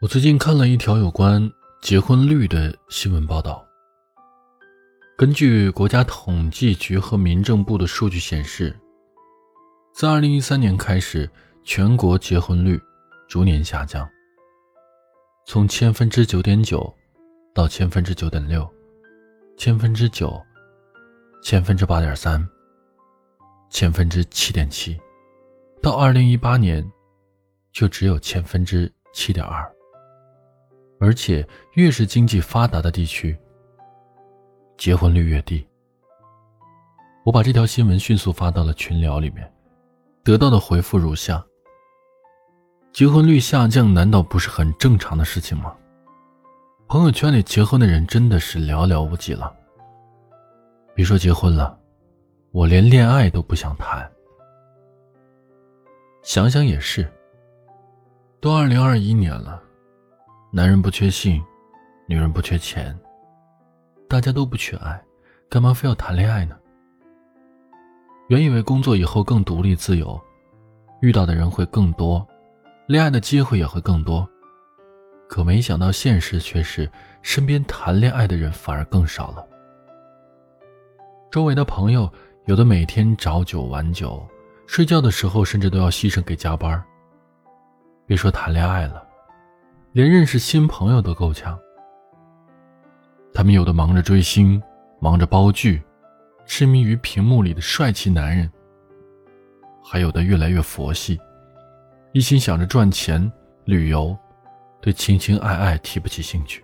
我最近看了一条有关结婚率的新闻报道。根据国家统计局和民政部的数据显示，自2013年开始，全国结婚率逐年下降，从千分之九点九到千分之九点六，千分之九，千分之八点三，千分之七点七，到2018年，就只有千分之七点二。而且，越是经济发达的地区，结婚率越低。我把这条新闻迅速发到了群聊里面，得到的回复如下：结婚率下降难道不是很正常的事情吗？朋友圈里结婚的人真的是寥寥无几了。别说结婚了，我连恋爱都不想谈。想想也是，都二零二一年了。男人不缺性，女人不缺钱，大家都不缺爱，干嘛非要谈恋爱呢？原以为工作以后更独立自由，遇到的人会更多，恋爱的机会也会更多，可没想到现实却是身边谈恋爱的人反而更少了。周围的朋友有的每天早九晚九，睡觉的时候甚至都要牺牲给加班，别说谈恋爱了。连认识新朋友都够呛。他们有的忙着追星，忙着煲剧，痴迷于屏幕里的帅气男人；还有的越来越佛系，一心想着赚钱、旅游，对情情爱爱提不起兴趣。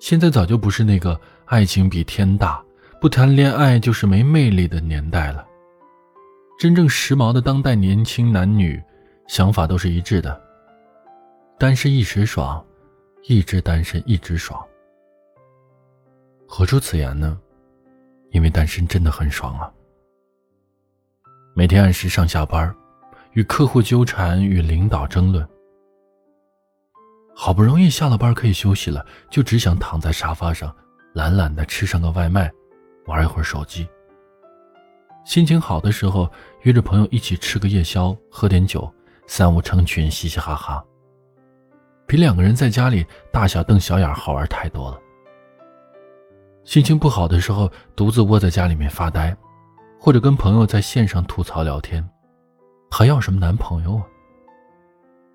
现在早就不是那个爱情比天大，不谈恋爱就是没魅力的年代了。真正时髦的当代年轻男女，想法都是一致的。单身一时爽，一直单身一直爽。何出此言呢？因为单身真的很爽啊！每天按时上下班，与客户纠缠，与领导争论。好不容易下了班可以休息了，就只想躺在沙发上，懒懒的吃上个外卖，玩一会儿手机。心情好的时候，约着朋友一起吃个夜宵，喝点酒，三五成群，嘻嘻哈哈。比两个人在家里大小瞪小眼好玩太多了。心情不好的时候，独自窝在家里面发呆，或者跟朋友在线上吐槽聊天，还要什么男朋友啊？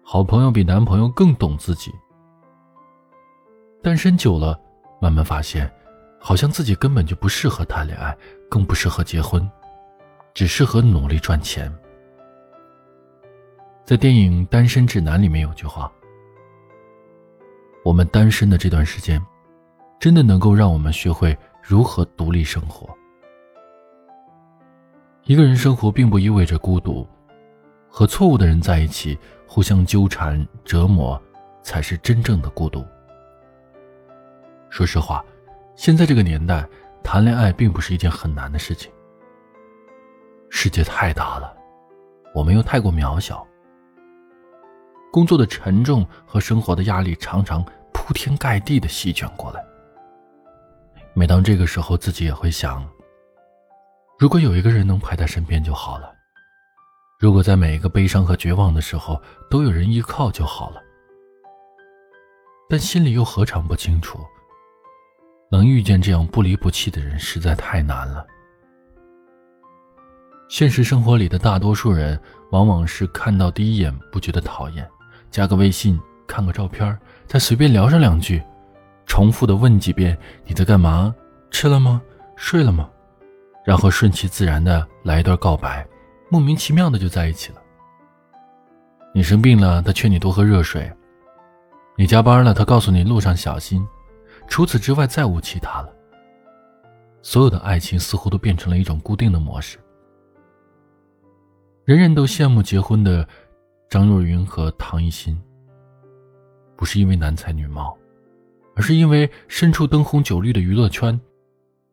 好朋友比男朋友更懂自己。单身久了，慢慢发现，好像自己根本就不适合谈恋爱，更不适合结婚，只适合努力赚钱。在电影《单身指南》里面有句话。我们单身的这段时间，真的能够让我们学会如何独立生活。一个人生活并不意味着孤独，和错误的人在一起，互相纠缠折磨，才是真正的孤独。说实话，现在这个年代，谈恋爱并不是一件很难的事情。世界太大了，我们又太过渺小。工作的沉重和生活的压力常常铺天盖地的席卷过来。每当这个时候，自己也会想：如果有一个人能陪在身边就好了；如果在每一个悲伤和绝望的时候都有人依靠就好了。但心里又何尝不清楚，能遇见这样不离不弃的人实在太难了。现实生活里的大多数人，往往是看到第一眼不觉得讨厌。加个微信，看个照片，再随便聊上两句，重复的问几遍你在干嘛，吃了吗，睡了吗，然后顺其自然的来一段告白，莫名其妙的就在一起了。你生病了，他劝你多喝热水；你加班了，他告诉你路上小心。除此之外，再无其他了。所有的爱情似乎都变成了一种固定的模式，人人都羡慕结婚的。张若昀和唐艺昕，不是因为男才女貌，而是因为身处灯红酒绿的娱乐圈，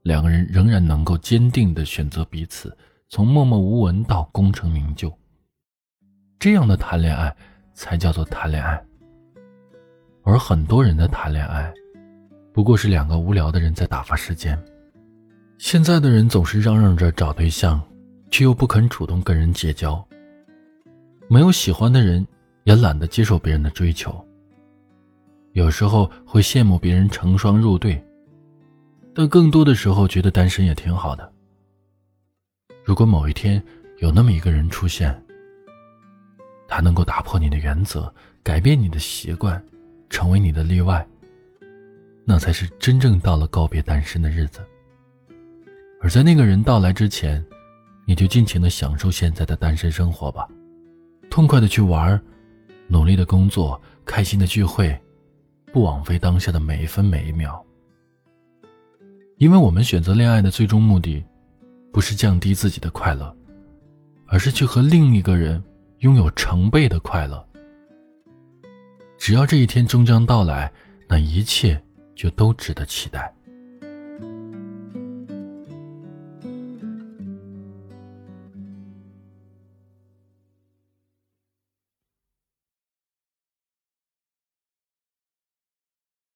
两个人仍然能够坚定的选择彼此，从默默无闻到功成名就。这样的谈恋爱才叫做谈恋爱。而很多人的谈恋爱，不过是两个无聊的人在打发时间。现在的人总是嚷嚷着找对象，却又不肯主动跟人结交。没有喜欢的人，也懒得接受别人的追求。有时候会羡慕别人成双入对，但更多的时候觉得单身也挺好的。如果某一天有那么一个人出现，他能够打破你的原则，改变你的习惯，成为你的例外，那才是真正到了告别单身的日子。而在那个人到来之前，你就尽情的享受现在的单身生活吧，痛快的去玩，努力的工作，开心的聚会，不枉费当下的每一分每一秒。因为我们选择恋爱的最终目的，不是降低自己的快乐，而是去和另一个人拥有成倍的快乐。只要这一天终将到来，那一切就都值得期待。